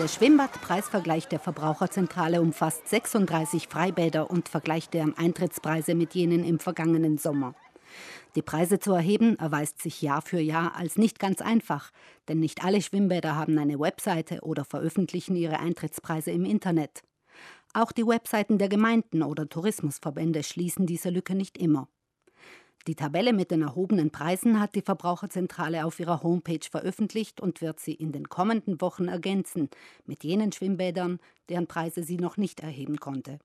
Der Schwimmbadpreisvergleich der Verbraucherzentrale umfasst 36 Freibäder und vergleicht deren Eintrittspreise mit jenen im vergangenen Sommer. Die Preise zu erheben erweist sich Jahr für Jahr als nicht ganz einfach, denn nicht alle Schwimmbäder haben eine Webseite oder veröffentlichen ihre Eintrittspreise im Internet. Auch die Webseiten der Gemeinden oder Tourismusverbände schließen diese Lücke nicht immer. Die Tabelle mit den erhobenen Preisen hat die Verbraucherzentrale auf ihrer Homepage veröffentlicht und wird sie in den kommenden Wochen ergänzen mit jenen Schwimmbädern, deren Preise sie noch nicht erheben konnte.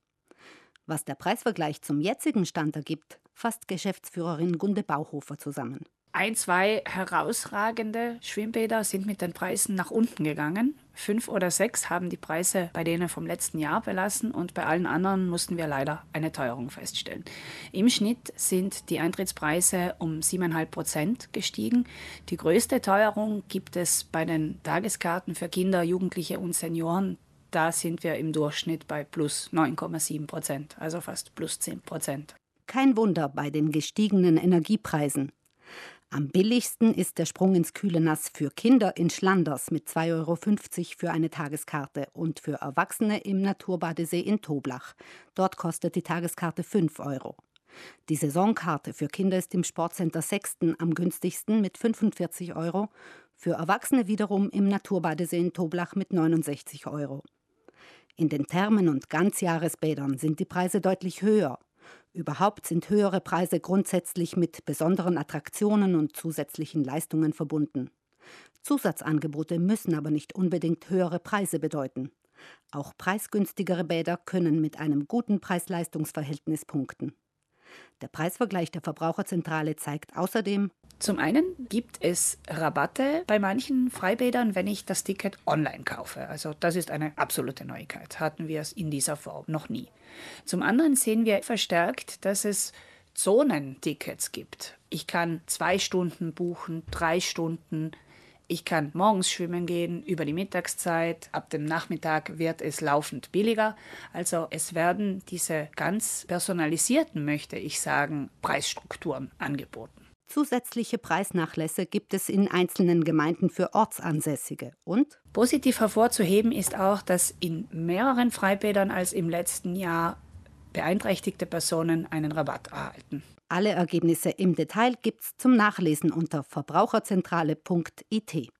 Was der Preisvergleich zum jetzigen Stand ergibt, fasst Geschäftsführerin Gunde Bauhofer zusammen. Ein, zwei herausragende Schwimmbäder sind mit den Preisen nach unten gegangen. Fünf oder sechs haben die Preise bei denen vom letzten Jahr belassen und bei allen anderen mussten wir leider eine Teuerung feststellen. Im Schnitt sind die Eintrittspreise um 7,5 Prozent gestiegen. Die größte Teuerung gibt es bei den Tageskarten für Kinder, Jugendliche und Senioren. Da sind wir im Durchschnitt bei plus 9,7 Prozent, also fast plus 10 Prozent. Kein Wunder bei den gestiegenen Energiepreisen. Am billigsten ist der Sprung ins kühle Nass für Kinder in Schlanders mit 2,50 Euro für eine Tageskarte und für Erwachsene im Naturbadesee in Toblach. Dort kostet die Tageskarte 5 Euro. Die Saisonkarte für Kinder ist im Sportcenter Sechsten am günstigsten mit 45 Euro, für Erwachsene wiederum im Naturbadesee in Toblach mit 69 Euro. In den Thermen und Ganzjahresbädern sind die Preise deutlich höher. Überhaupt sind höhere Preise grundsätzlich mit besonderen Attraktionen und zusätzlichen Leistungen verbunden. Zusatzangebote müssen aber nicht unbedingt höhere Preise bedeuten. Auch preisgünstigere Bäder können mit einem guten Preis-Leistungs-Verhältnis punkten. Der Preisvergleich der Verbraucherzentrale zeigt außerdem, zum einen gibt es Rabatte bei manchen Freibädern, wenn ich das Ticket online kaufe. Also das ist eine absolute Neuigkeit. Hatten wir es in dieser Form noch nie. Zum anderen sehen wir verstärkt, dass es Zonentickets gibt. Ich kann zwei Stunden buchen, drei Stunden, ich kann morgens schwimmen gehen, über die Mittagszeit, ab dem Nachmittag wird es laufend billiger. Also es werden diese ganz personalisierten, möchte ich sagen, Preisstrukturen angeboten. Zusätzliche Preisnachlässe gibt es in einzelnen Gemeinden für Ortsansässige. Und? Positiv hervorzuheben ist auch, dass in mehreren Freibädern als im letzten Jahr beeinträchtigte Personen einen Rabatt erhalten. Alle Ergebnisse im Detail gibt's zum Nachlesen unter verbraucherzentrale.it.